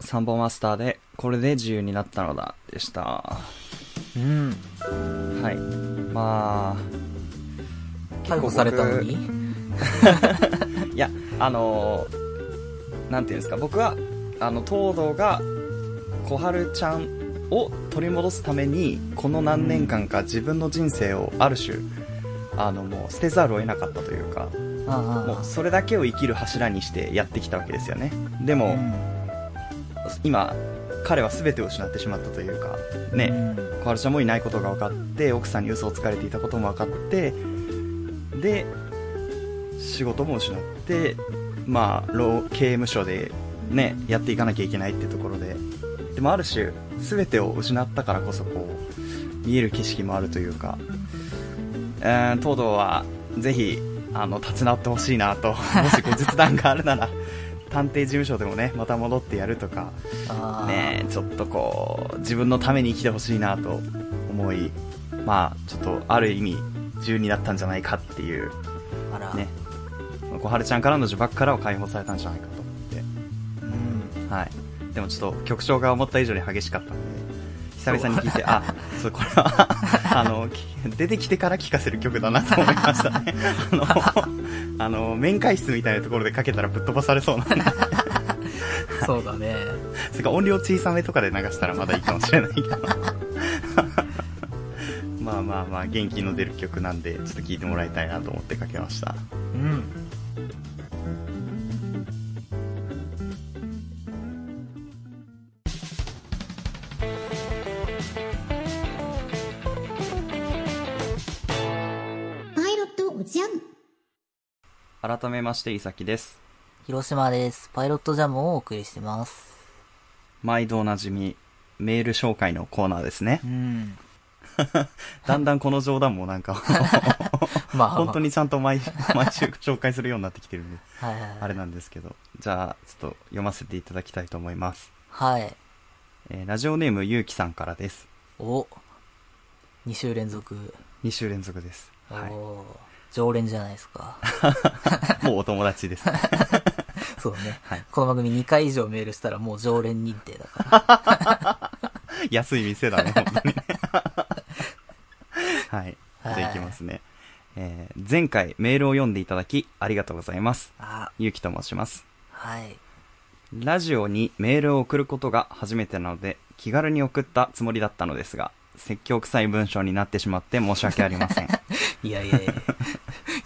サンボマスターで、これで自由になったのだ、でした。うん。はい。まあ、逮捕されたのに？いや、あのーなんていうんですか、僕は、あの、東堂が、小春ちゃんを取り戻すために、この何年間か自分の人生をある種、あの、もう捨てざるを得なかったというか、あもうそれだけを生きる柱にしてやってきたわけですよね。であ。も、うん今、彼は全てを失ってしまったというか、ね、うん。小春ちゃんもいないことが分かって奥さんに嘘をつかれていたことも分かってで仕事も失ってまあ労刑務所でねやっていかなきゃいけないってところで。でもある種全てを失ったからこそこう見える景色もあるというかうーん東堂はぜひあの立ち直ってほしいなともし後日談があるなら探偵事務所でもねまた戻ってやるとかねちょっとこう、自分のために生きてほしいなと思い、まあ、ちょっとある意味、自由になったんじゃないかっていう、あら。ね、小春ちゃんからの呪縛からを解放されたんじゃないかと思って、うん。はい。でもちょっと曲調が思った以上に激しかったんで、久々に聴いて、あ、そう、これは、あの、き出てきてから聴かせる曲だなと思いましたね。あの、あの、面会室みたいなところでかけたらぶっ飛ばされそうなんで、そうだね。それか音量小さめとかで流したらまだいいかもしれないけど。まあまあまあ、元気の出る曲なんで、ちょっと聴いてもらいたいなと思ってかけました。うん。改めまして、いさきです。広島です。パイロットジャムをお送りしてます。毎度おなじみ、メール紹介のコーナーですねう。ん。だんだんこの冗談もなんか、まあ、本当にちゃんと毎毎週紹介するようになってきてるんで、はいはいはい。あれなんですけど。じゃあ、ちょっと読ませていただきたいと思います。はい。えーラジオネームゆうきさんからです。お。2週連続。2週連続です。おはい。ー常連じゃないですか。もうお友達です。そうね。はいこの番組2回以上メールしたらもう常連認定だから。安い店だね、本当にね。はい。じゃあはいいきますね。えー前回メールを読んでいただきありがとうございます。あ、ゆうきと申します。はい。ラジオにメールを送ることが初めてなので、気軽に送ったつもりだったのですが、説教臭い文章になってしまって申し訳ありません。いやいやいや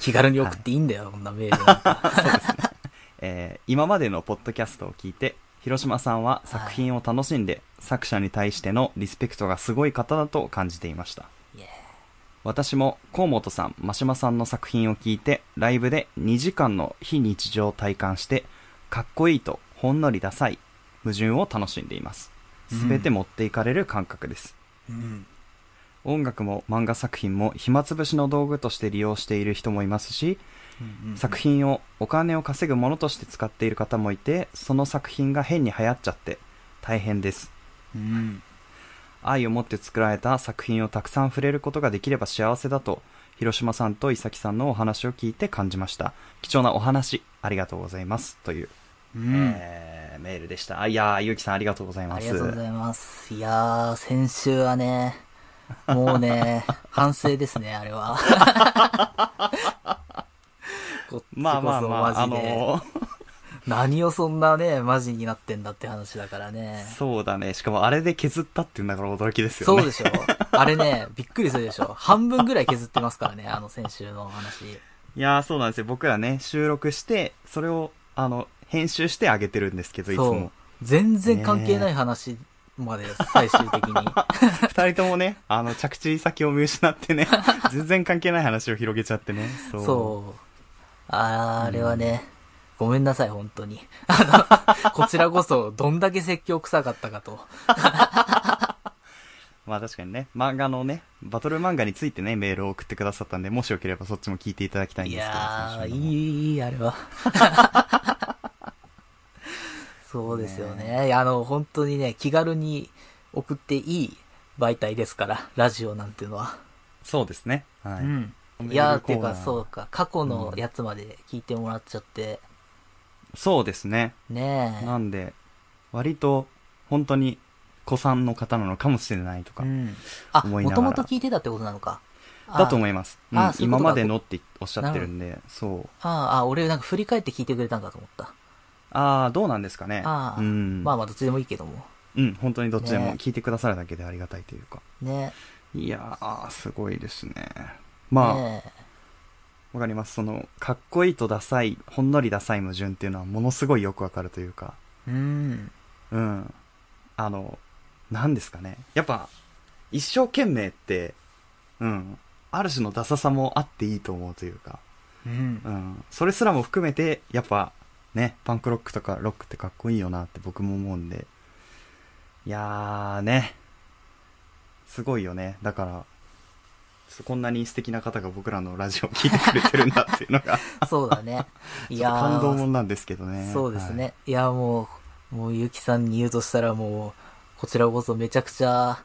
気軽に送っていいんだよ、こんなメールなんか。えー今までのポッドキャストを聞いて、広島さんは作品を楽しんで、作者に対してのリスペクトがすごい方だと感じていました。私も河本さん、真島さんの作品を聞いて、ライブで2時間の非日常を体感して、かっこいいとほんのりダサい矛盾を楽しんでいます。すべて持っていかれる感覚です。うん。音楽も漫画作品も暇つぶしの道具として利用している人もいますし、うんうん作品をお金を稼ぐものとして使っている方もいて、その作品が変に流行っちゃって大変です。うん。愛を持って作られた作品をたくさん触れることができれば幸せだと、広島さんと伊崎さんのお話を聞いて感じました。貴重なお話、ありがとうございます。という、うん。えーメールでした。あ、いやー、ゆうきさんありがとうございます。ありがとうございます。いやー、先週はね、もうね、反省ですね、あれは。こっちこそまあまあまあ、あのー何をそんなね、マジになってんだって話だからね。そうだね。しかもあれで削ったっていうんだから驚きですよね。そうでしょ あれね、びっくりするでしょ半分ぐらい削ってますからね、あの先週の話。いやー、そうなんですよ。僕らね、収録して、それを、あの、編集してあげてるんですけど、いつも。。全然関係ない話まで最終的に。二人ともね、あの、着地先を見失ってね、全然関係ない話を広げちゃってね。そう。そう。あーあれはね、ごめんなさい、本当に。あの、こちらこそ、どんだけ説教臭かったかと。まあ確かにね、漫画のね、バトル漫画についてね、メールを送ってくださったんで、もしよければそっちも聞いていただきたいんいですけど。いい、いい、あれは。そうですよね。いやあの、本当にね、気軽に送っていい媒体ですから、ラジオなんていうのは。そうですね。はい。うん。いやー、っていうか、そうか、過去のやつまで聞いてもらっちゃって、そうですね。ねえ。なんで、割と、本当に、子さんの方なのかもしれないとかう、ん。あ、思いながらもともと聞いてたってことなのか。だと思いいます。うん今までのっておっしゃってるんで、そう。ああ、あ俺なんか振り返って聞いてくれたんかと思った。ああ、どうなんですかね。ああ、うん。まあまあどっちでもいいけども。うん、本当にどっちでもね聞いてくださるだけでありがたいというか。ね。いやー、すごいですね。まあ、わ、ねかります。その、かっこいいとダサい、ほんのりダサい矛盾っていうのはものすごいよくわかるというか。うん。うん。あの、なんですかね。やっぱ、一生懸命って、うん。ある種のダサさもあっていいと思うというか。うんう。ん。それすらも含めて、やっぱ、ね、パンクロックとかロックってかっこいいよなって僕も思うんで。いやーね。すごいよね。だから、こんなに素敵な方が僕らのラジオを聞いてくれてるんだっていうのが、そうだね。いやー感動もんなんですけどね。そうですね。。はいい、や、もう、もうゆきさんに言うとしたらもう、こちらこそめちゃくちゃ、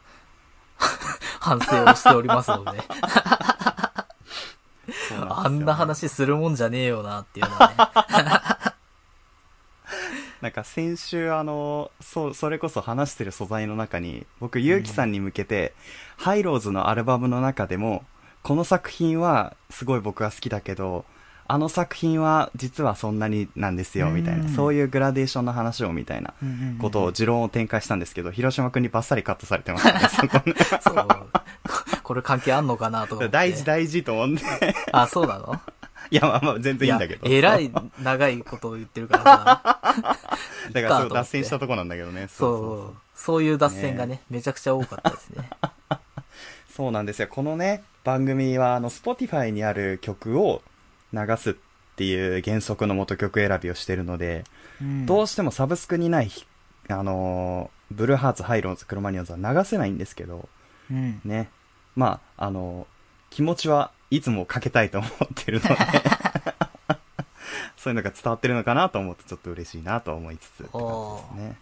反省をしておりますので、あんな話するもんじゃねえよなっていうのはね。なんか先週あの、そう、それこそ話してる素材の中に、僕、ゆうきさんに向けて、ハイローズのアルバムの中でも、この作品はすごい僕が好きだけど、あの作品は実はそんなになんですよ、みたいな、うんそういうグラデーションの話をみたいなことを持論を展開したんですけど、広島くんにバッサリカットされてましたね、そこね。そう。これ関係あんのかなと。大事大事と思って。あ、そうなの？いや、まあまあ全然いいんだけど。えらい長いことを言ってるからさ。だからそう脱線したとこなんだけどね。そう。そういう脱線がね、めちゃくちゃ多かったですね。そうなんですよ。このね、番組は、あの、Spotify にある曲を流すっていう原則のもと曲選びをしてるので、うんどうしてもサブスクにない、あのーブルーハーツ、ハイローズ、クロマニオンズは流せないんですけど、うん。ね。まあ、あのー気持ちはいつもかけたいと思ってるので、そういうのが伝わってるのかなと思うとちょっと嬉しいなと思いつつって感じですね。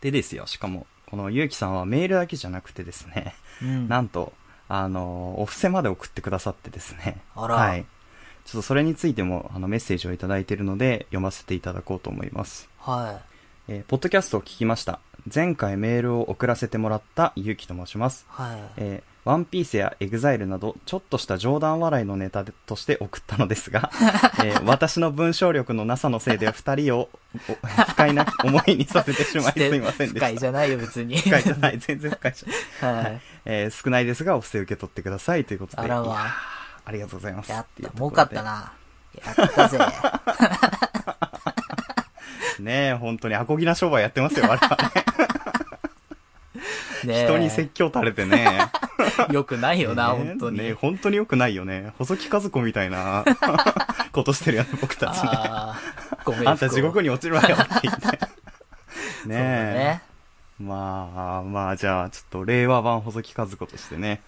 でですよ、しかも、このゆうきさんはメールだけじゃなくてですね、うん。なんと、あの、お布施まで送ってくださってですね。あらはい。ちょっとそれについても、あの、メッセージをいただいているので、読ませていただこうと思います。はえーポッドキャストを聞きました。前回メールを送らせてもらったゆうきと申します。い。はい。えーワンピースやエグザイルなど、ちょっとした冗談笑いのネタとして送ったのですが、えー私の文章力のなさのせいで二人をお不快な思いにさせてしまいすいませんで不快した。じゃないよ、別に。不快じゃない、全然不快じゃない。はい。えー少ないですが、お布施受け取ってくださいということで。あらまいやーありがとうございます。やった。儲かった。な。やったぜ。ねえ、本当にアコギな商売やってますよ、我々ね。人に説教垂れてね。よくないよな、ね本当に。ねえ本当に良くないよね。細木和子みたいな ことしてるよね、僕たちね。ああ、ごめん。あんた地獄に。に落ちるわよって言って。ねえ。ね。まあ、まあ、じゃあ、ちょっと令和版細木和子としてね、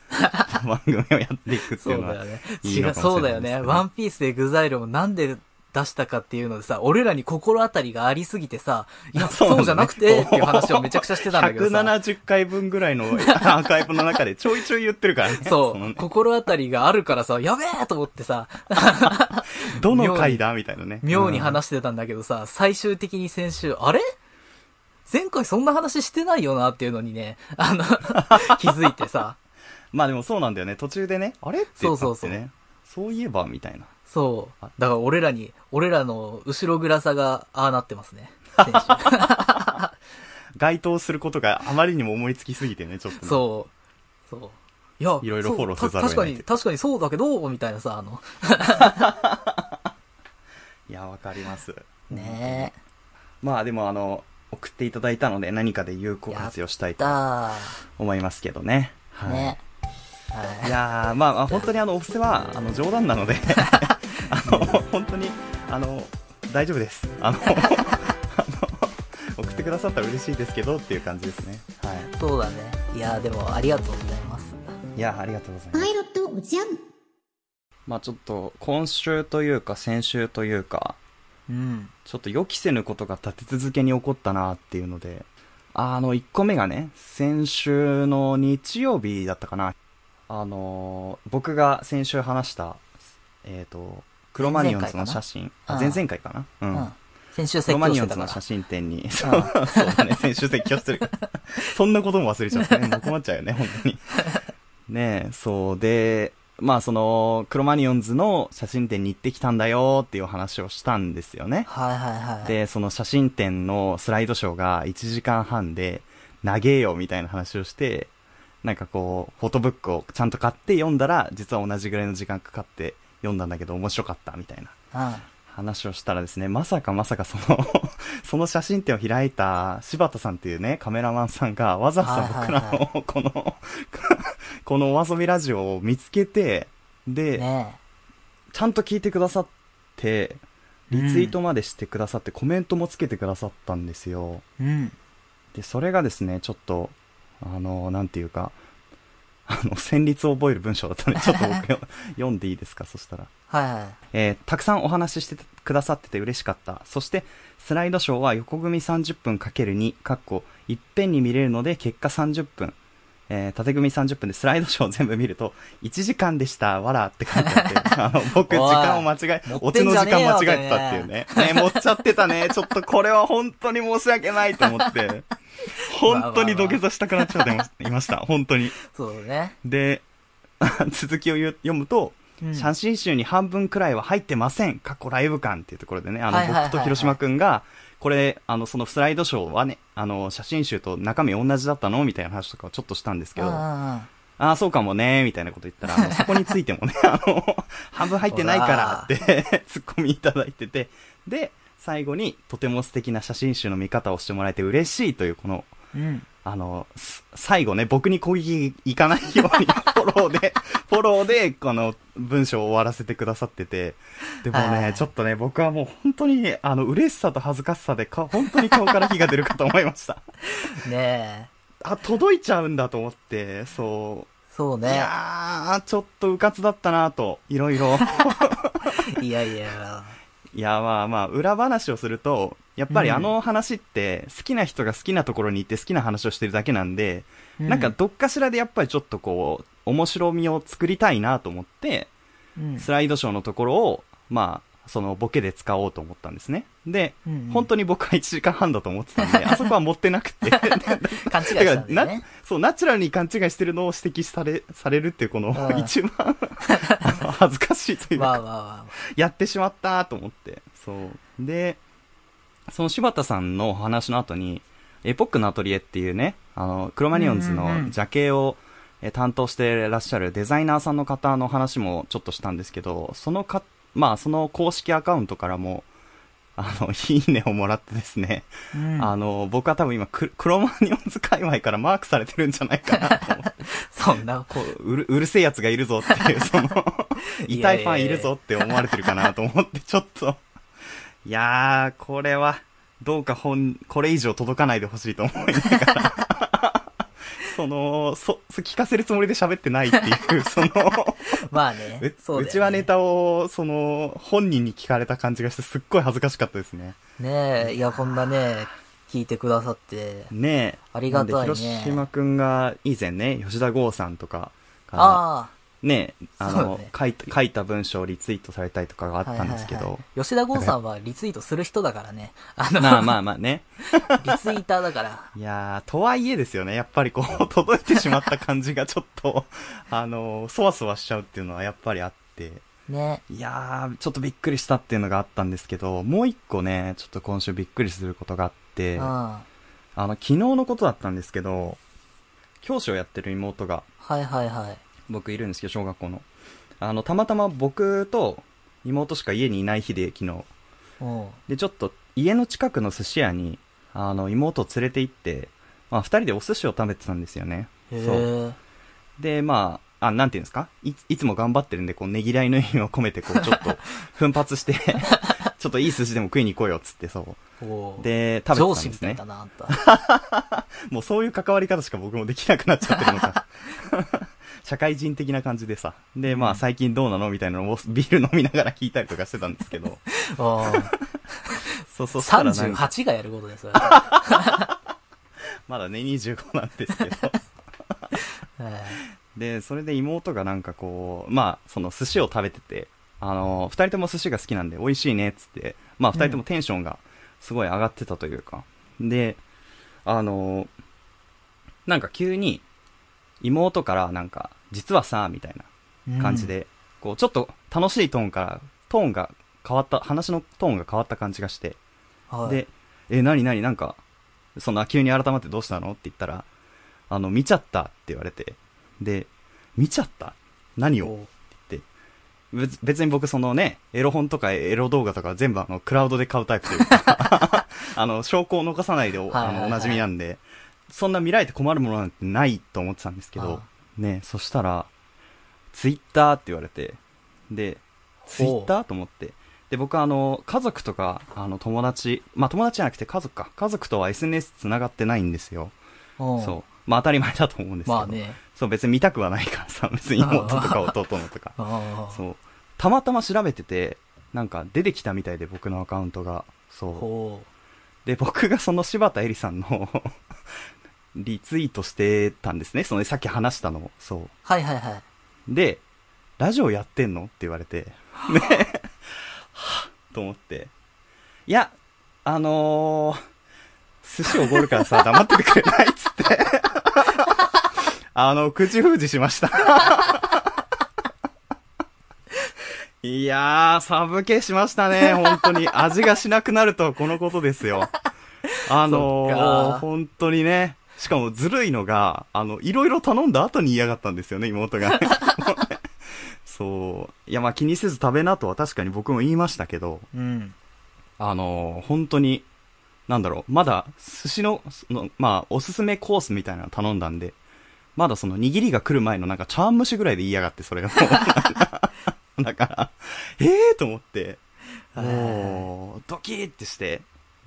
番組をやっていくってそいうのはうだよね。違う、そうだよね。ワンピースでエグザイルをなんで出したかっていうのでさ、俺らに心当たりがありすぎてさ、いや、そうねそうじゃなくてっていう話をめちゃくちゃしてたんだけどさ。170回分ぐらいのアーカイブの中でちょいちょい言ってるからね。そう、のね心当たりがあるからさ、やべえと思ってさ、どの回だみたいなね。妙にうん話してたんだけどさ、最終的に先週、あれ？前回そんな話してないよなっていうのにね、あの、気づいてさ、まあでもそうなんだよね。途中でね、あれ？ってってね。そうそうそうそういえば、みたいな。そう。だから俺らに、俺らの後ろ暗さがああなってますね。該当することがあまりにも思いつきすぎてね、ちょっとね、そう。そう。いや、いろいろフォローせざるを得ないという確かにそうだけど、みたいなさ、あの、いや、わかります。ねまあでもあの、送っていただいたので何かで有効え。活用したいとた思いますけどね。はい。ー。ね。はいいやー、まあまあ本当にあの、お布施は、あの、冗談なので、あの、本当に、あの、大丈夫です。あの、あの送ってくださったら嬉しいですけどっていう感じですね。はそうだね。いや、でもありがとうございます。い。いや、ありがとうございます。パイロットおじゃん。まあちょっと、今週というか先週というか、うん。ちょっと予期せぬことが立て続けに起こったなっていうので、あの、1個目がね、先週の日曜日だったかな。あのー僕が先週話した、えっ、と、クロマニオンズの写真、あ、前々前々回かな？うん。うん。先週ク説教してロマニオンズたから。の写真展に、そうだね、先週説教してる。そんなことも忘れちゃったね。もう困っちゃうよね、本当に。ねえ、そうで、まあその、クロマニオンズの写真展に行ってきたんだよっていう話をしたんですよね。はいはいはい。で、その写真展のスライドショーが1時間半で、長えよみたいな話をして、なんかこう、フォトブックをちゃんと買って読んだら、実は同じぐらいの時間かかって読んだんだけど面白かったみたいなうん。話をしたらですね、まさかまさかその、その写真展を開いた柴田さんっていうね、カメラマンさんがわざわざ僕らの、この、このお遊びラジオを見つけて、で、ねちゃんと聞いてくださって、リツイートまでしてくださって、コメントもつけてくださったんですよ。え。うん。で、それがですね、ちょっと、あの、なんていうか、あの、旋律を覚える文章だったんで、ちょっと僕よ読んでいいですか、そしたら。はいはい。えーたくさんお話ししてくださってて嬉しかった。そして、スライドショーは横組30分 ×2、かっこ、いっぺんに見れるので、結果30分。えー縦組30分でスライドショーを全部見ると、1時間でした、わらって書いてあって、あの、僕、時間を間違え、持オチの時間間違えてたっていうね。ね、持っちゃってたね。ちょっとこれは本当に申し訳ないと思って、本当に土下座したくなっちゃっていました。本当に。そうね。で、続きを読むと、うん写真集に半分くらいは入ってません。過去ライブ感っていうところでね、あの、僕と広島くんが、これ、あの、そのスライドショーはね、あの、写真集と中身同じだったのみたいな話とかをちょっとしたんですけど、ああ、そうかもね、みたいなこと言ったら、あの そこについてもね、あの、半分入ってないからって、ツッコミいただいてて、で、最後に、とても素敵な写真集の見方をしてもらえて嬉しいという、この、うん。あの、す最後ね、僕に攻撃いかないように、フォローで、フォローで、この文章を終わらせてくださってて、でもね、はいちょっとね、僕はもう本当に、あの、嬉しさと恥ずかしさでか、本当に顔から火が出るかと思いました。ねえ。あ、届いちゃうんだと思って、そう。いそうね。やー、ちょっとうかつだったなと、いろいろ。いやいや。いや、まあまあ、裏話をすると、やっぱりあの話って、好きな人が好きなところに行って好きな話をしてるだけなんで、うんなんかどっかしらでやっぱりちょっとこう、面白みを作りたいなと思って、うん。スライドショーのところを、まあ、そのボケで使おうと思ったんですね。で、うん本当に僕は1時間半だと思ってたんで、あそこは持ってなくて。だ 勘違いしたんだよなね。そう、ナチュラルに勘違いしてるのを指摘され、されるっていうこのう、ん 一番、恥ずかしいというか、やってしまったと思って。そう。で、その柴田さんのお話の後に、エポックのアトリエっていうね、あの、クロマニオンズのうんうんうんジャケを、え担当してらっしゃるデザイナーさんの方の話もちょっとしたんですけど、そのか、まあその公式アカウントからも、あの、いいねをもらってですね、あ。うん。あの、僕は多分今ク、クロマニオンズ界隈からマークされてるんじゃないかなと思って。そんな、こう、うる、うるせえやつがいるぞっていう、その、痛いファンいるぞって思われてるかなと思って、ちょっと、いやー、これは、どうか本、これ以上届かないでほしいと思いながら、その、そ、そ聞かせるつもりで喋ってないっていう、その、まあねう。そうちはネタを、その、本人に聞かれた感じがして、すっごい恥ずかしかったですね。ねえ、いや、こんなね、聞いてくださって。ねえ。ありがたいね広島くんが以前ね、吉田剛さんとかから、あね、あの、ね書いた、書いた文章をリツイートされたりとかがああ。ったんですけど、はいはいはい吉田剛さんはリツイートする人だからね。あの、まあまあまあね。リツイーターだから。いやー、とはいえですよね、やっぱりこう、届いてしまった感じがちょっと、あの、そわそわしちゃうっていうのはやっぱりあって、ね。いやー、ちょっとびっくりしたっていうのがあったんですけど、もう一個ね、ちょっと今週びっくりすることがあって、うん。あはの、昨日のことだったんですけど、教師をやってる妹が、いはいはい。僕いるんですけど、小学校の。あの、たまたま僕と妹しか家にいない日で、昨日。うん。で、ちょっと家の近くの寿司屋に、あの、妹を連れて行って、まあ、二人でお寿司を食べてたんですよね。へそう。え。で、まあ、あ、なんていうんですか？いいつも頑張ってるんで、こう、ねぎらいの意味を込めて、こう、ちょっと、奮発して、ちょっといい寿司でも食いに行こうよ、つって、そう。で、食べ上てたんですね司みたいだ。な、あんた。もうそういう関わり方しか僕もできなくなっちゃってるのか。社会人的な感じでさ。で、まあ最近どうなの？みたいなのをビール飲みながら聞いたりとかしてたんですけど。おー そうそうしたらなんか、38がやることです。まだね、25なんですけど。えで、それで妹がなんかこう、まあ、その寿司を食べてて、あの、二人とも寿司が好きなんで美味しいねっつって、まあ二人ともテンションがすごい上がってたというか。で、あの、なんか急に、妹からなんか、実はさ、みたいな感じで、こう、ちょっと楽しいトーンから、トーンが変わった、話のトーンが変わった感じがして、うん、はい、で、え、なになになんか、そんな急に改まってどうしたの？って言ったら、あの、見ちゃったって言われて、で、見ちゃった？何を？って言って、別別に僕そのね、エロ本とかエロ動画とか全部あの、クラウドで買うタイプというか、あの、証拠を残さないでお、はいはいはい。あの、おなじみなんで、そんな見られて困るものなんてないと思ってたんですけど、ね、そしたら、ツイッターって言われて、で、ツイッターと思って、で、僕はあの、家族とか、あの、友達、まあ友達じゃなくて家族か。家族とは SNS 繋がってないんですよ。うんそう。まあ当たり前だと思うんですけど。まあね。そう、別に見たくはないからさ、別に妹とか弟のとか。そう。たまたま調べてて、なんか出てきたみたいで僕のアカウントが。そう。ほで、僕がその柴田絵里さんの リツイートしてたんですね。そのさっき話したのを。そう。う。はいはいはい。で、ラジオやってんの？って言われて、ね、はぁと思って。いや、あのー、寿司おごるからさ、黙っててくれないっつって。あの、口封じしました。いやー、サブ系しましたね、本当に。味がしなくなるとはこのことですよ。あのー、か本当にね。しかもずるいのが、あの、いろいろ頼んだ後に嫌がったんですよね、妹がね。そう。いや、まあ気にせず食べなとは確かに僕も言いましたけど、うん。あのー本当に、なんだろう、まだ寿司の、そのまあ、おすすめコースみたいなの頼んだんで、まだその握りが来る前のなんか茶碗蒸しぐらいで言いやがって、それがもう。だから、ええー、と思って、もう、ドキーってして、で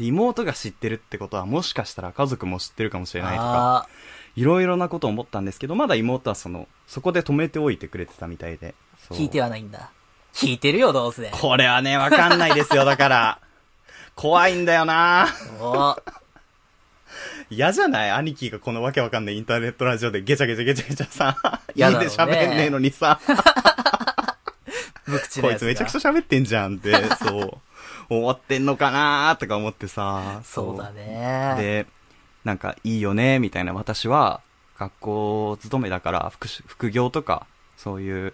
妹が知ってるってことはもしかしたら家族も知ってるかもしれないとか、あいろいろなことを思ったんですけど、まだ妹はその、そこで止めておいてくれてたみたいで。聞いてはないんだ。聞いてるよ、どうせ。これはね、わかんないですよ、だから。怖いんだよなお嫌じゃない？兄貴がこのわけわかんないインターネットラジオでゲチャゲチャゲチャゲチャさ、いい嫌だろうねで喋んねえのにさ、無口。こいつめちゃくちゃ喋ってんじゃんって、そう、思ってんのかなとか思ってさ、そうだね。で、なんかいいよね、みたいな私は、学校勤めだから、副し副業とか、そういう、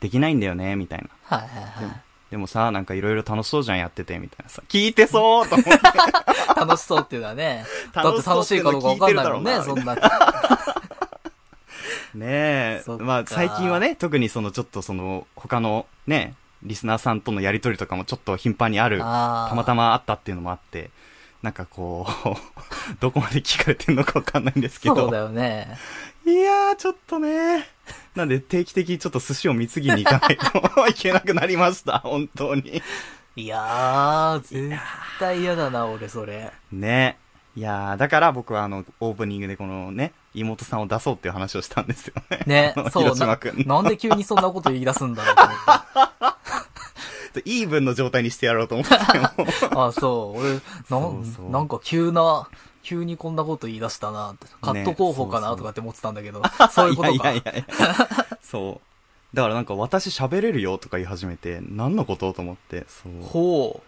できないんだよね、みたいな。はいはいはい。でもさ、なんかいろいろ楽しそうじゃん、やってて、みたいなさ。聞いてそうと思って。楽しそうっていうのはね。だって楽しいかどうかわかんないもんね、そんな。ねえまあ最近はね、特にそのちょっとその他のね、リスナーさんとのやりとりとかもちょっと頻繁にある、あーたまたまあったっていうのもあって、なんかこう、どこまで聞かれてんのかわかんないんですけど。そうだよね。いやー、ちょっとね。なんで定期的にちょっと寿司を貢ぎに行かないといけなくなりました、本当に。いやー、絶対嫌だな、俺、それ。ね。いやー、だから僕はあの、オープニングでこのね、妹さんを出そうっていう話をしたんですよね。ね そう、な。なんで急にそんなこと言い出すんだろうと思って。イーブンの状態にしてやろうと思っても。あ、そう、俺、なそうそうんなんか急な、急にこんなこと言い出したなって。カット候補かなとかって思ってたんだけど、そういうことか。いやいやいやそう。だからなんか私喋れるよとか言い始めて、何のことと思って、そう。ほ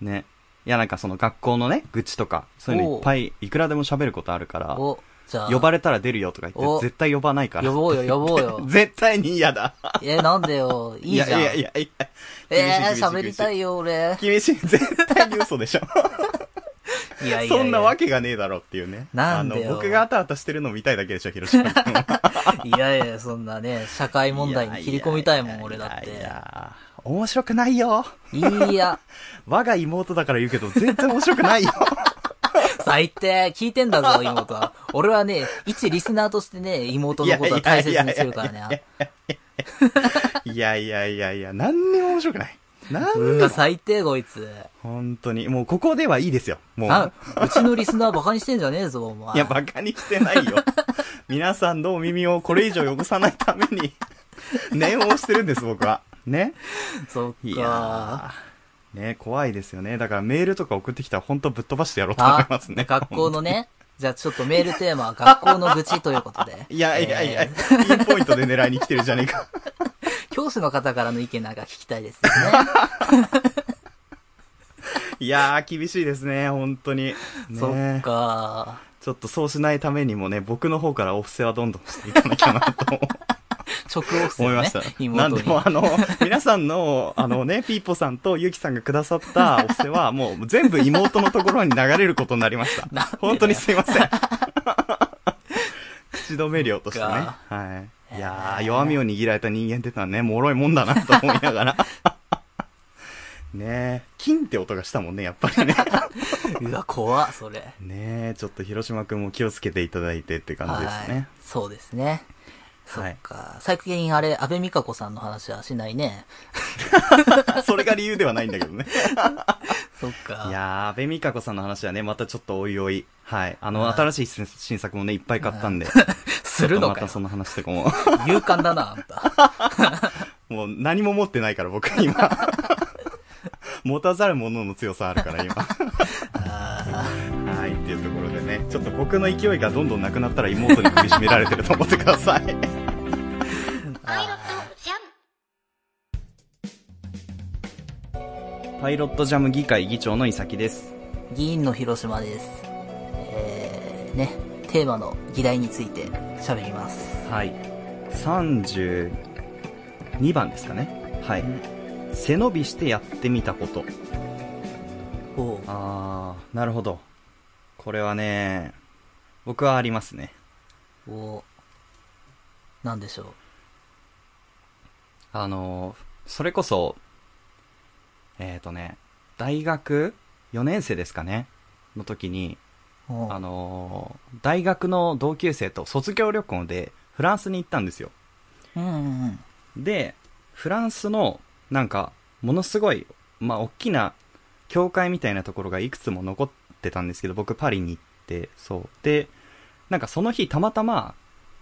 ね。いやなんかその学校のね、愚痴とか、そういうのいっぱい、いくらでも喋ることあるかう。ら、お、じゃあ、呼ばれたら出るよとか言おって、絶対呼ばないから。呼ぼうよ、呼ぼうよ。絶対に嫌だ。え、なんでよ、いいじゃん。やいやいやいや。えー、喋りたい。いよ、俺。厳しい。絶対に嘘でしょ。いやいやいや。そんなわけがねえだろっていうね。なんでよあの、僕があたあたしてるの見たいだけでしょ、広島君は。いやいや、そんなね、社会問題に切り込みたいもん、俺だっいやいて。や面白くないよ。いや、我が妹だから言うけど、全然面白くないよ。最低、聞いてんだぞ、妹は。俺はね、一リスナーとしてね、妹のことは大切にするからね。いやいやいやいや、何にも面白くない。なんうんが最低、こいつ。本当に。もうここではいいですよ。もう。あ、うちのリスナーバカにしてんじゃねえぞ、お前。いや、バカにしてないよ。皆さんのお耳をこれ以上汚さないために、念を押してるんです、僕は。ね？そっいか。やー。ね、怖いですよね。だからメールとか送ってきたら本当ぶっ飛ばしてやろうと思いあますね。学校のね、じゃあちょっとメールテーマは 学校の愚痴ということで。いやいやいや、えーピンポイントで狙いに来てるじゃねえか。教師の方からの意見なんか聞きたいですよね。いやー、厳しいですね、本当に。ねそっか。ちょっとそうしないためにもね、僕の方からお布施はどんどんしていかなきゃなと 直オフね思いました。。なんでもあの、皆さんの、あのね、ピーポさんとユキさんがくださったお布施は、もう全部妹のところに流れることになりました。本当にすいません。口止め料としてね。はい。いやー、弱みを握られた人間ってのはね、脆いもんだなと思いながら。ねえ、金って音がしたもんね、やっぱりね。うわ、怖っ、それ。ねえ、ちょっと広島くんも気をつけていただいてって感じですはいね。。そうですね。そはいっか。最近あれ、安倍美香子さんの話はしないね。それが理由ではないんだけどね。そっか。いやー、安倍美香子さんの話はね、またちょっとおいおい。はい。あの、はい新しい新新作もね、いっぱい買ったんで。するのかよまたそ。の話とかも。勇敢だな、あんた。もう何も持ってないから、僕今。持たざる者の強さあるから、今。僕の勢いがどんどんなくなったら妹に苦しめられてると思ってください。ーあジャムパイロットジャム議会議長の伊崎です。ー議員の広島です。えー、ね、テーマの議題について喋ります。はい。32番ですかね。はい。背伸びしてやってみたこと。おうあー、なるほど。これはね、僕はありますね。おうなんでしょあの、それこそ、えっ、ー、とね、大学4年生ですかね？の時に、あの、大学の同級生と卒業旅行でフランスに行ったんですよ。うんうんうん。で、フランスの、なんか、ものすごい、まあ、大きな教会みたいなところがいくつも残ってたんですけど、僕パリに行って、そう。で、なんかその日たまたま、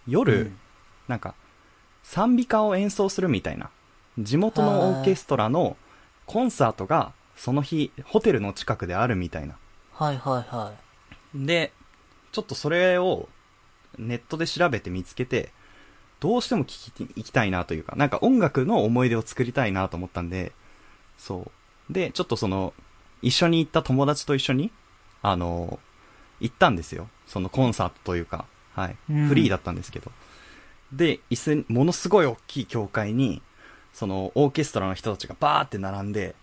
夜、うんなんか、賛美歌を演奏するみたいな、地元のオーケストラのコンサートが、その日、ホテルの近くであるみたいな。はいはいはで、ちょっとそれをネットで調べて見つけて、どうしても聞きに行きたいなというか、なんか音楽の思い出を作りたいなと思ったんで、そう。で、ちょっとその、一緒に行った友達と一緒に、あの、行ったんですよ。そのコンサートというか、はい。うんフリーだったんですけど。で、一斉に、ものすごい大きい教会に、その、オーケストラの人たちがバーって並んで、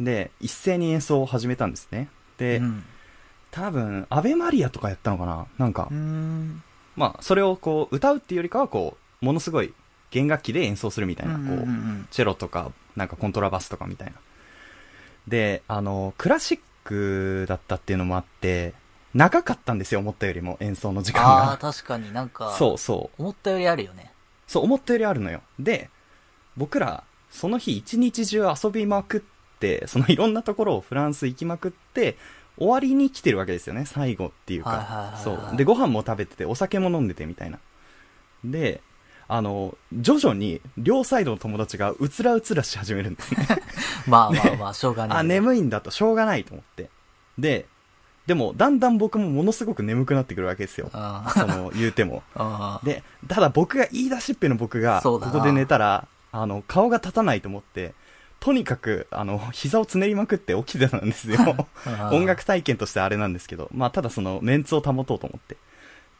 で、一斉に演奏を始めたんですね。い。で、うん。多分、アベマリアとかやったのかな？なんかん。まあ、それをこう、歌うっていうよりかは、こう、ものすごい弦楽器で演奏するみたいな、こうチェロとか、なんかコントラバスとかみたいな。で、あの、クラシックだったっていうのもあって、長かったんですよ、思ったよりも、演奏の時間ああ、が。確かになんか、そうそう。思ったよりあるよね。そう、思ったよりあるのよ。で、僕ら、その日一日中遊びまくって、そのいろんなところをフランス行きまくって、終わりに来てるわけですよね、最後っていうか。そう。で、ご飯も食べてて、お酒も飲んでてみたいな。で、あの、徐々に両サイドの友達がうつらうつらし始めるんですね。まあまあまあ、しょうがない。あ、眠いんだとしょうがないと思って。で、でも、だんだん僕もものすごく眠くなってくるわけですよ。あその、言うても。あ。で、ただ僕が言い出しっぺの僕が、ここで寝たら、あの、顔が立たないと思って、とにかく、あの、膝をつねりまくって起きてたんですよ。あ音楽体験としてあれなんですけど、まあ、ただその、メンツを保とうと思って。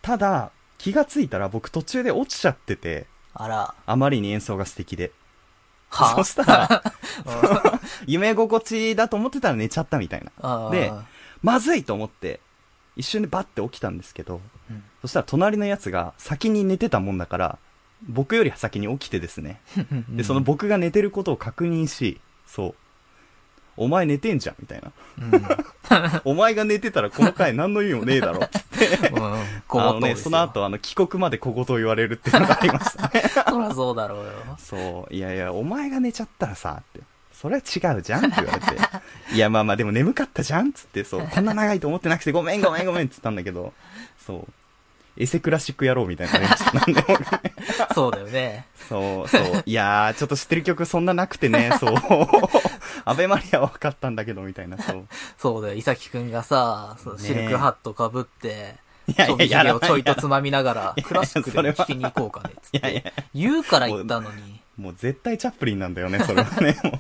ただ、気がついたら僕途中で落ちちゃってて、あら。あまりに演奏が素敵で。はそしたら、夢心地だと思ってたら寝ちゃったみたいな。あでまずいと思って、一瞬でバッて起きたんですけど、うんそしたら隣のやつが先に寝てたもんだから、僕より先に起きてですね。で、その僕が寝てることを確認し、そう。お前寝てんじゃん、みたいな。うん。お前が寝てたらこの回何の意味もねえだろ、つって。うん。ごあのね、その。後、あの、帰国まで小言を言われるっていうのがありましたね。そらそうだろうよ。そう。いやいや、お前が寝ちゃったらさ、って。それは違うじゃんって言われて。いや、まあまあ、でも眠かったじゃんつって、そう。こんな長いと思ってなくてごめんごめんごめんって言ったんだけど、そう。エセクラシック野郎みたいにな。なんでもね。そうだよね。そう、そう。いやー、ちょっと知ってる曲そんななくてね、そう。アベマリアは分かったんだけど、みたいな、そう。そうだよ。伊崎くんがさ、そうねシルクハットかぶって、いやいや、ちょいげをちょいとつまみながらクラシックでも聞きに行こうかね、つって。言うから言ったのに。もう絶対チャップリンなんだよね、それはね。も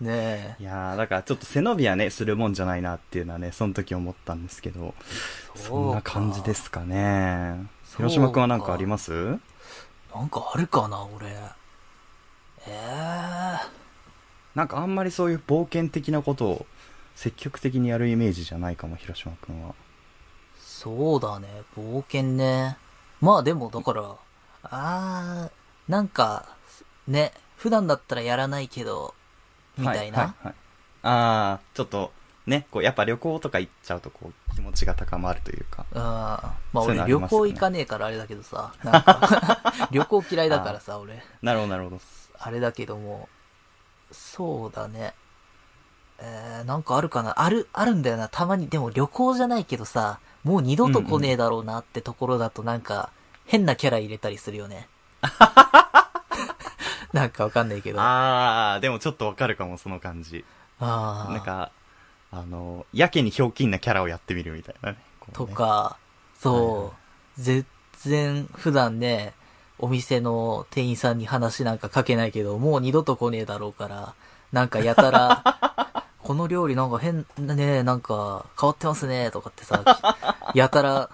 ねういやー、だからちょっと背伸びはね、するもんじゃないなっていうのはね、その時思ったんですけど、そんな感じですかね。広島くんはなんかあります？え。なんかあるかな、俺。ええなんかあんまりそういう冒険的なことを積極的にやるイメージじゃないかも、広島くんは。そうだね、冒険ね。まあでも、だから、あー、なんか、ね、普段だったらやらないけど、みたいな。はいはいはいああ、ちょっと、ね、こう、やっぱ旅行とか行っちゃうと、こう、気持ちが高まるというか。あーまあ俺旅行行かねえからあれだけどさ、なんか 旅行嫌いだからさ、俺。なるほど、なるほど。あれだけども、そうだね。えー、なんかあるかなある、あるんだよな。たまに。でも旅行じゃないけどさ、もう二度と来ねえだろうなってところだとなんか、変なキャラ入れたりするよね。なんかわかんないけど。あああ、でもちょっとわかるかも、その感じ。あー。なんか、あの、やけにひょうきんなキャラをやってみるみたいなね。こと。か、そう、全然普段ね、お店の店員さんに話なんかかけないけど、もう二度と来ねえだろうから、なんかやたら、この料理なんか変、ねなんか変わってますね、とかってさ、やたら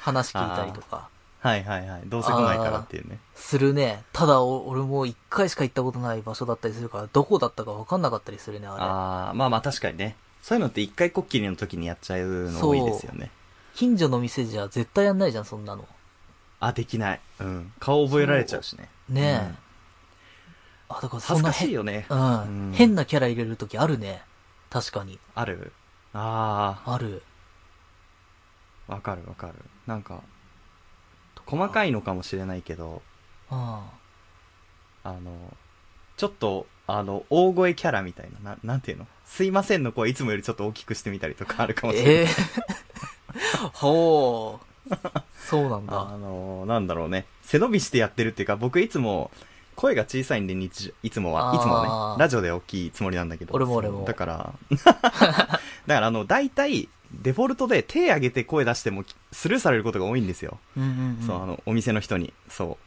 話聞いたりとか、はいはいはい。どうせ来ないからっていうね。するね。ただ、お俺も一回しか行ったことない場所だったりするから、どこだったかわかんなかったりするね、あれ。ああ、まあまあ確かにね。そういうのって一回こっきりの時にやっちゃうの多いですよね。近所の店じゃ絶対やんないじゃん、そんなの。あ、できない。うん。顔覚えられちゃうしね。ねえ。うんあ、だからそ恥ずかしいよね。うん。うん変なキャラ入れるときあるね。確かに。あるあある。あ、わかるわかる。なんか、細かいのかもしれないけど、うん。あの、ちょっと、あの、大声キャラみたいな、ななんていうの？すいませんの声いつもよりちょっと大きくしてみたりとかあるかもしれない。ええ ほう。そうなんあだ。の、なんだろうね。背伸びしてやってるっていうか、僕いつも、声が小さいんで日常、いつもは、あーいつもはね、ラジオで大きいつもりなんだけど。俺も俺もだから、だからあの、大体、デフォルトで手挙げて声出してもスルーされることが多いんですよ。うんうんうん。そう、あの、お店の人に。そ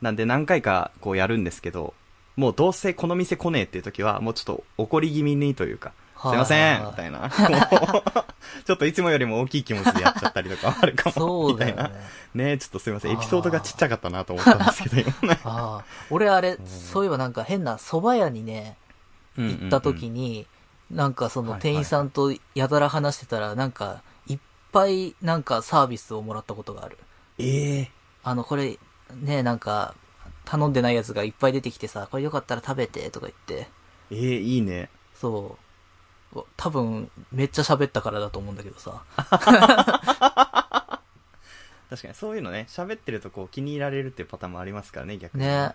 う。なんで何回かこうやるんですけど、もうどうせこの店来ねえっていう時は、もうちょっと怒り気味にというか、すいませんみたいな。ちょっといつもよりも大きい気持ちでやっちゃったりとかあるかも。そうだよみたいな。ね。ねちょっとすいません。エピソードがちっちゃかったなと思ったんですけど、今。俺あれ、そういえばなんか変な蕎麦屋にね、行った時に。に、なんかその店員さんとやたら話してたら、なんか、いっぱいなんかサービスをもらったことがある。ええあの、これ、ね、なんか、頼んでないやつがいっぱい出てきてさ、これよかったら食べて、とか言って。ええいいね。そう。多分、めっちゃ喋ったからだと思うんだけどさ。確かにそういうのね、喋ってるとこう気に入られるっていうパターンもありますからね、逆に。ね。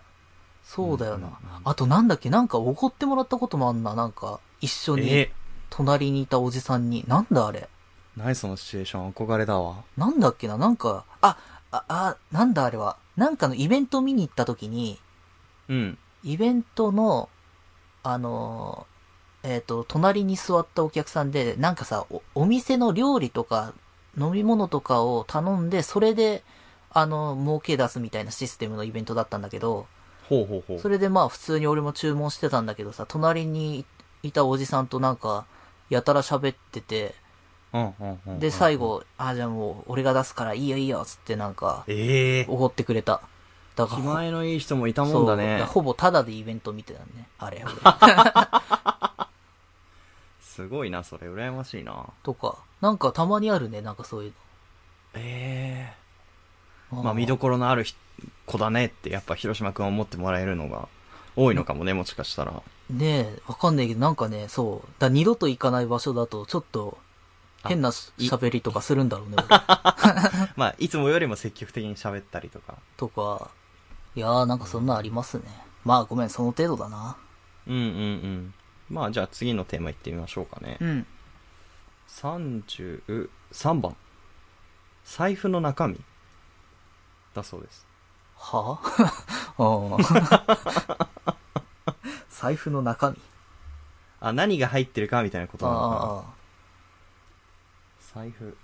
そうだよなうんうんうん。あとなんだっけ、なんかおごってもらったこともあんな。なんか、一緒にえ、隣にいたおじさんに。なんだあれ？何そのシチュエーション？憧れだわ。なんだっけな、なんか、あ、あ、あ、なんだあれは？なんかのイベント見に行った時に、うん。イベントの、あのー、えっ、と、隣に座ったお客さんで、なんかさお、お店の料理とか、飲み物とかを頼んで、それで、あの、儲け出すみたいなシステムのイベントだったんだけど、ほうほうほう。それでまあ普通に俺も注文してたんだけどさ、隣にいたおじさんとなんか、やたら喋ってて、で、最。後、あ、じゃあもう、俺が出すからいいよいいよ、つってなんか、ええおごってくれた。だから、気前のいい人もいたもんだねから。ほぼタダでイベント見てたね。あれ、俺。すごいな、それ。羨ましいな。とか、なんかたまにあるね、なんかそういうええの。まあ見どころのあるひ子だねって、やっぱ広島くんは思ってもらえるのが多いのかもね、もしかしたら。ねえ、わかんないけど、なんかね、そう。だ二度と行かない場所だと、ちょっと、変な喋りとかするんだろうね、俺。まあ、いつもよりも積極的に喋ったりとか。とか、いやーなんかそんなんありますね。まあごめん、その程度だな。うんうんうん。まあ、じゃあ次のテーマいってみましょうかね。ん。33番。財布の中身。だそうです。はあ？財布の中身。あ、何が入ってるかみたいなことなのかな。財布。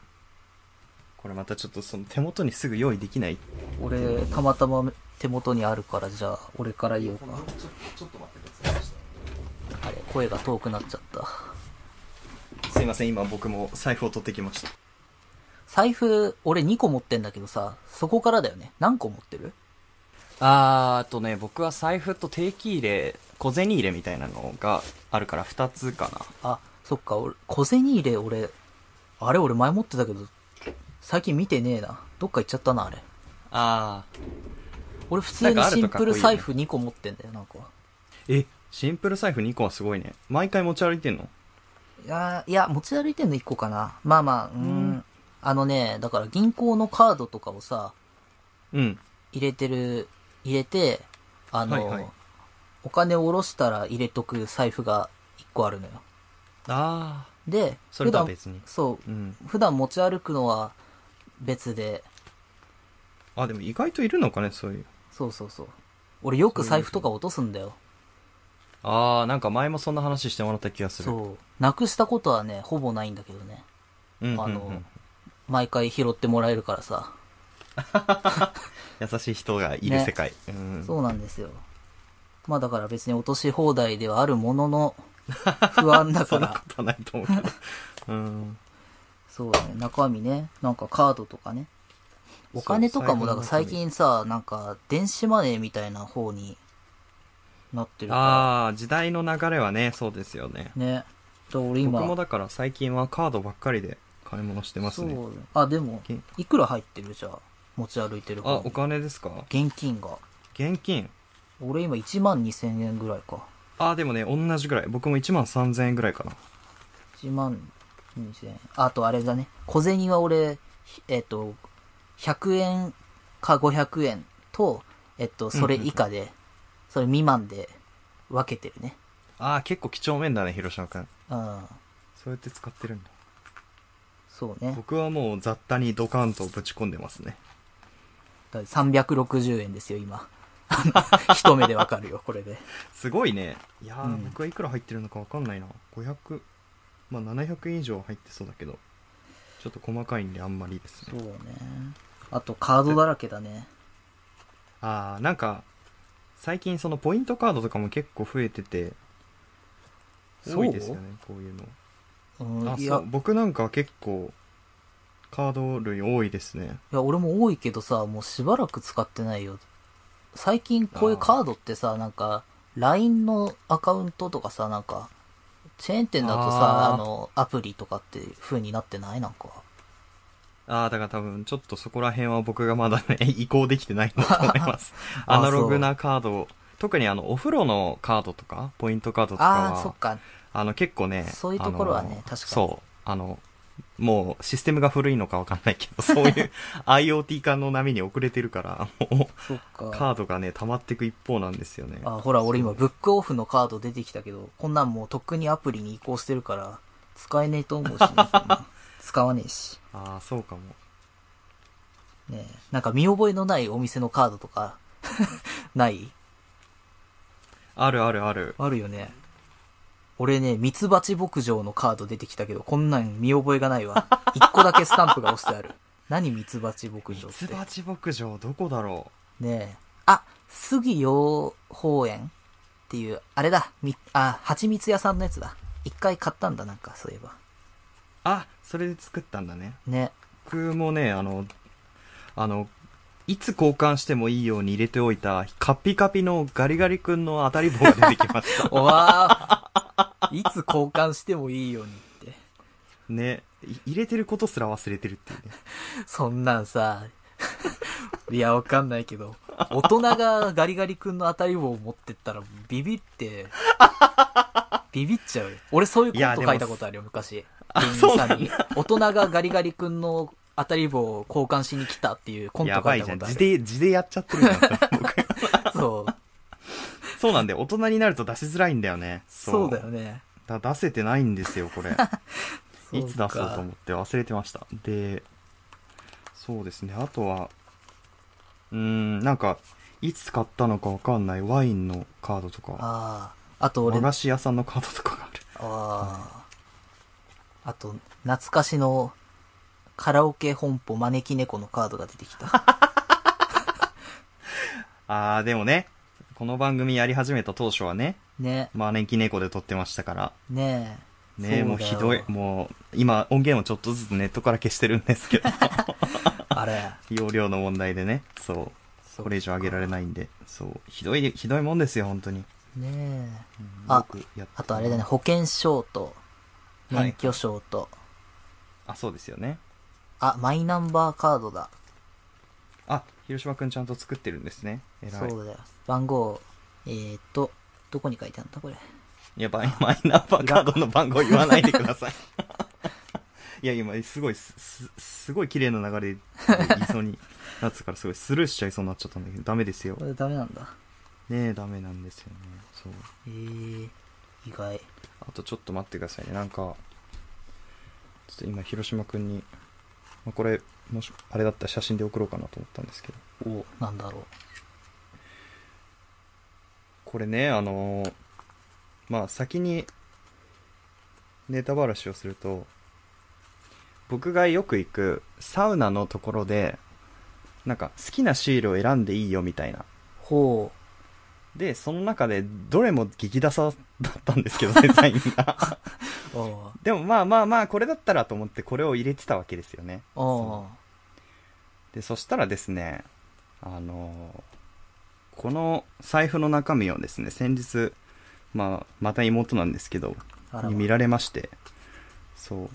これまたちょっとその手元にすぐ用意できない。俺、たまたま手元にあるから、じゃあ、俺から言おうか。ちょっと待ってください。あれ、声が遠くなっちゃった。すいません、今僕も財布を取ってきました。財布、俺2個持ってんだけどさ、そこからだよね。何個持ってる？あーあとね、僕は財布と定期入れ、小銭入れみたいなのがあるから2つかな。あ、そっか、俺、小銭入れ、俺、あれ俺前持ってたけど、最近見てねえな。どっか行っちゃったな、あれ。あ俺普通にシンプル財布2個持ってんだよ、なんか。ー。え、シンプル財布2個はすごいね。毎回持ち歩いてんの？いやー、いや、持ち歩いてんの1個かな。まあまあ、うーん。あのね、だから銀行のカードとかをさ、うん。入れてる、入れて、あの、はいはいお金を下ろしたら入れとく財布が1個あるのよ。あで、それとは別にそうー。う、ん。普段持ち歩くのは別で、あ、でも意外といるのかね、そういう。そうそうそう。俺よく財布とか落とすんだよ。あー、なんか前もそんな話してもらった気がする。そう。なくしたことはね、ほぼないんだけどね。うんうんうん。あの、毎回拾ってもらえるからさ。優しい人がいるね世界。うん。そうなんですよ。まあだから別に落とし放題ではあるものの、不安だ そんなこから。とはないと思うけど。うん。そうだね、中身ね、なんかカードとかね。お金とかも、だから最近さ、なんか電子マネーみたいな方になってるかああ、時代の流れはね、そうですよね。ら。ね。俺今、僕もだから最近はカードばっかりで買い物してますね。そう。あ、でもけ、いくら入ってる？じゃあ。持ち歩いてるあ、お金ですか？現金が。現金？俺今1万2000円ぐらいか。あ、でもね、同じぐらい。僕も1万3000円ぐらいかな。1万2000円。あとあれだね。小銭は俺、ひえっ、と、100円か500円と、えっと、それ以下で、それ未満で分けてるね。ああ、結構几帳面だね、広島くん。うん。そうやって使ってるんだ。そうね。僕はもう雑多にドカンとぶち込んでますね。だから360円ですよ、今。一目でわかるよ、これで。すごいね。いやー、うん僕はいくら入ってるのかわかんないな。500、まあ700円以上入ってそうだけど、ちょっと細かいんであんまりですね。そうね。あと、カードだらけだね。ああ、なんか、最近そのポイントカードとかも結構増えてて、多いですよね、こういうの。うん、あ、いやそう。、僕なんか結構、カード類多いですね。いや、俺も多いけどさ、もうしばらく使ってないよ。最近こういうカードってさ、なんか、LINE のアカウントとかさ、なんか、チェーン店だとさ、あの、アプリとかって風になってない？なんか。ああ、だから多分ちょっとそこら辺は僕がまだね、移行できてないんだと思います。あアナログなカードを、特にあの、お風呂のカードとか、ポイントカードとかああー、そはっ、か。あの、結構ね、そういうところはね確かにそう、あの、もうシステムが古いのかわかんないけど、そういう IoT 化の波に遅れてるから、も。う、カードがね、溜まっていく一方なんですよね。あ、ほら、俺今、ブックオフのカード出てきたけど、こんなんもうとっくにアプリに移行してるから、使えねえと思うし、ね、使わねえし。ああ、そうかも。ねえなんか見覚えのないお店のカードとか、ない？あるあるある。あるよね。俺ね、ミツバチ牧場のカード出てきたけど、こんなん見覚えがないわ。一個だけスタンプが押してある。何ミツバチ牧場って。ミツバチ牧場どこだろねえ。あ、杉養蜂園っていう、あれだ、み、あ、蜂蜜屋さんのやつだ。一回買ったんだ、なんか、そういえば。うあ、それで作ったんだね。ね。僕もね、あの、あの、いつ交換してもいいように入れておいた、カピカピのガリガリ君の当たり棒が出てきました。おわーいつ交換してもいいようにって。ね。い入れてることすら忘れてるっていうね。そんなんさ、いや、わかんないけど、大人がガリガリ君の当たり棒を持ってったらビビって、ビビっちゃうよ。俺そういうコント書いたことあるよ、昔。店員さんに。大人がガリガリ君の当たり棒を交換しに来たっていうコント書やばいじゃん。いたことある。字で、字でやっちゃってるじゃん。僕そう。そうなんだよ。大人になると出しづらいんだよね。そうだよね。だ出せてないんですよ、これ。いつ出そうと思うって忘れてました。で、そうですね。あとは、うーん、なんか、いつ買ったのかわかんないワインのカードとか、ああ。あと俺、あ和菓子屋さんのカードとかがある。あ。あと、懐かしのカラオケ本舗招き猫のカードが出てきた。あー、でもね、この番組やり始めた当初はね、ね。まあ年季猫で撮ってましたから、ねえ。ね、もうひどいもう、今音源をちょっとずつネットから消してるんですけど、あれ。容量の問題でね、そう。これ以上上げられないんで、そう。ひどい、ひどいもんですよ、本当に。ねえ。うんああとあれだね、保険証と、はい免許証と、あ、そうですよね。あ、マイナンバーカードだ。あ、広島くんちゃんと作ってるんですね。偉い。そうだよ。番号、えーっと、どこに書いてあるんだこれ？いや、マイマイナンバーカードの番号言わないでください。いや、今、すごい、す、すすごい綺麗な流れで言いそうになってたから、すごいスルーしちゃいそうになっちゃったんだけど、ダメですよこ。れ ダメなんだ。ねえ、ダメなんですよね。そう。えー、意外。あとちょっと待ってくださいね。なんか、ちょっと今、広島くんに、まあ、これ、もし、あれだったら写真で送ろうかなと思ったんですけど。お、なんだろこれね、あのーまあ、先に、ネタばらしをすると、僕がよく行くサウナのところで、なんか好きなシールを選んでいいよみたいな。う。ほで、その中でどれも激ダサだったんですけど、デザインが。でもまあまあまあ、これだったらと思ってこれを入れてたわけですよね。で、そしたらですね、あのーこの財布の中身をですね、先日、まあ、また妹なんですけど、に見られまして、そう。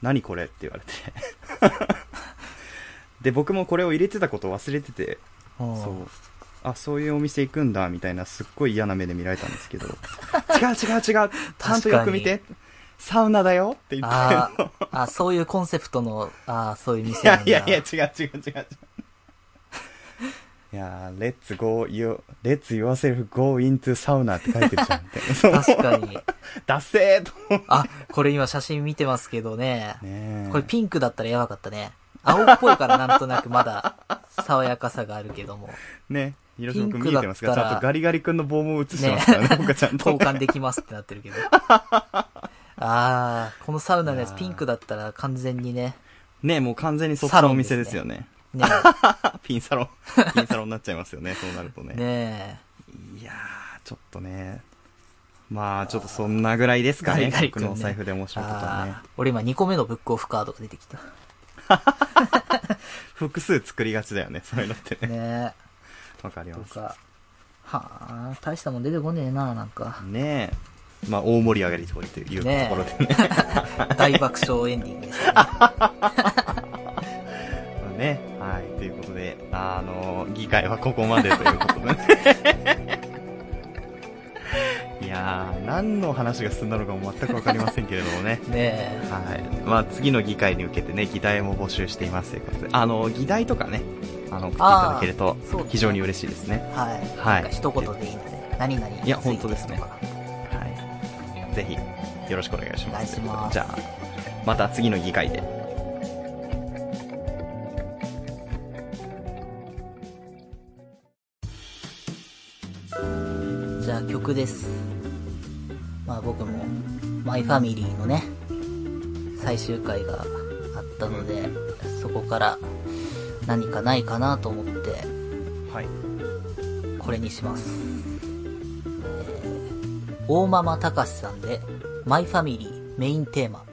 何これって言われて。で、僕もこれを入れてたことを忘れてて、そう。あ、そういうお店行くんだ、みたいな、すっごい嫌な目で見られたんですけど、違う違う違う、ちゃんとよく見て、サウナだよって言って。あーあ、そういうコンセプトの、ああ、そういうい店なんだ。やいやいや、違う違う違う違う。いやー、let's go, you, let's yourself go into sauna って書いてるじゃん、確かに。ダッセーと思ってあ、これ今写真見てますけどね。ねえこれピンクだったらやばかったね。青っぽいからなんとなくまだ爽やかさがあるけども。ね。広島くん見えてますかちゃんとガリガリ君の棒も映してますからね、僕はちゃんと。交換できますってなってるけど。ああ、このサウナのやつピンクだったら完全にね。ねもう完全にそっちのお店ですよね。ね ピンサロン、ピンサロンになっちゃいますよね、そうなるとね。え。ねいやー、ちょっとね。まあ、ちょっとそんなぐらいですかね。ガリガリ君ね僕のお財布で面え。白いことはね俺今2個目のブックオフカードが出てきた。複数作りがちだよね、そういうのってね。ねわかります。か。はあ、大したもん出てこねえな、なんか。ねえ。まあ、大盛り上がりというところでね。大爆笑エンディングでしたね。あの、議会はここまでということでね。いやー、何の話が進んだのかも全くわかりませんけれどもね。ねえ。はい。まあ、次の議会に向けてね、議題も募集していますということで、あの、議題とかね、あの、送っていただけると非常に嬉しいですね。はい。はいなんか一言でいいので、何々いや本当ですねはい。ぜひ、よろしくお願いします。お願いしますじゃあ、また次の議会で。曲です。まあ僕も、マイファミリーのね、最終回があったので、そこから何かないかなと思って、はい。これにします。えー、大ママたかしさんで、マイファミリーメインテーマ。